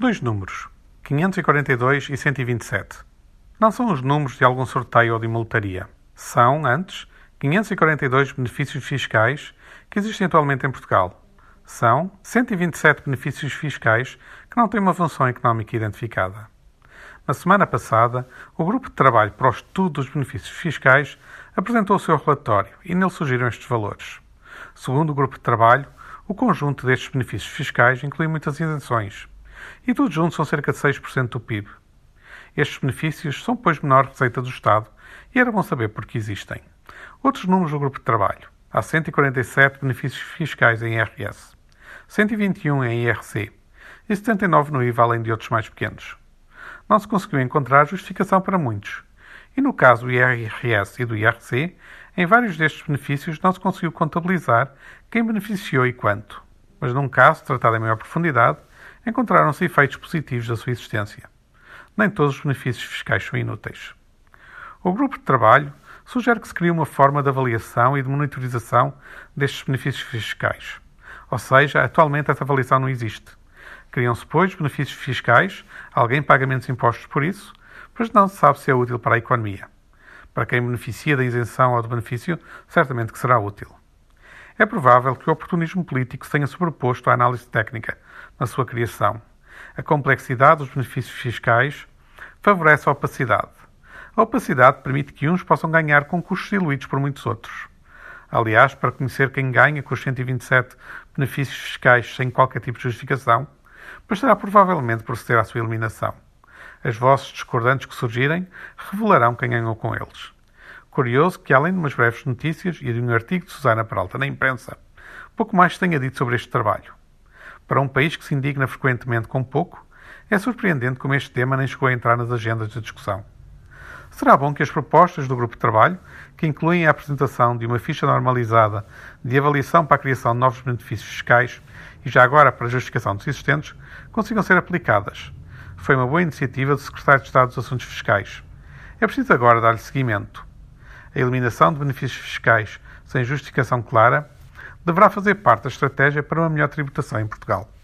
Dois números, 542 e 127. Não são os números de algum sorteio ou de uma lotaria. São, antes, 542 benefícios fiscais que existem atualmente em Portugal. São 127 benefícios fiscais que não têm uma função económica identificada. Na semana passada, o Grupo de Trabalho para o Estudo dos Benefícios Fiscais apresentou o seu relatório e nele surgiram estes valores. Segundo o Grupo de Trabalho, o conjunto destes benefícios fiscais inclui muitas isenções e todos juntos são cerca de 6% do PIB. Estes benefícios são, pois, menor receita do Estado e era bom saber por que existem. Outros números do grupo de trabalho. Há 147 benefícios fiscais em IRS, 121 em IRC e 79 no IVA, além de outros mais pequenos. Não se conseguiu encontrar justificação para muitos. E no caso do IRS e do IRC, em vários destes benefícios não se conseguiu contabilizar quem beneficiou e quanto. Mas num caso, tratado em maior profundidade, encontraram-se efeitos positivos da sua existência. Nem todos os benefícios fiscais são inúteis. O grupo de trabalho sugere que se crie uma forma de avaliação e de monitorização destes benefícios fiscais. Ou seja, atualmente essa avaliação não existe. Criam-se, pois, benefícios fiscais, alguém paga menos impostos por isso, pois não se sabe se é útil para a economia. Para quem beneficia da isenção ou do benefício, certamente que será útil. É provável que o oportunismo político se tenha sobreposto à análise técnica na sua criação. A complexidade dos benefícios fiscais favorece a opacidade. A opacidade permite que uns possam ganhar com custos diluídos por muitos outros. Aliás, para conhecer quem ganha com os 127 benefícios fiscais sem qualquer tipo de justificação, bastará provavelmente proceder à sua eliminação. As vozes discordantes que surgirem revelarão quem ganhou com eles. Curioso que, além de umas breves notícias e de um artigo de Susana Peralta na imprensa, pouco mais se tenha dito sobre este trabalho. Para um país que se indigna frequentemente com pouco, é surpreendente como este tema nem chegou a entrar nas agendas de discussão. Será bom que as propostas do grupo de trabalho, que incluem a apresentação de uma ficha normalizada de avaliação para a criação de novos benefícios fiscais e já agora para a justificação dos existentes, consigam ser aplicadas. Foi uma boa iniciativa do Secretário de Estado dos Assuntos Fiscais. É preciso agora dar-lhe seguimento a eliminação de benefícios fiscais sem justificação clara, deverá fazer parte da estratégia para uma melhor tributação em Portugal.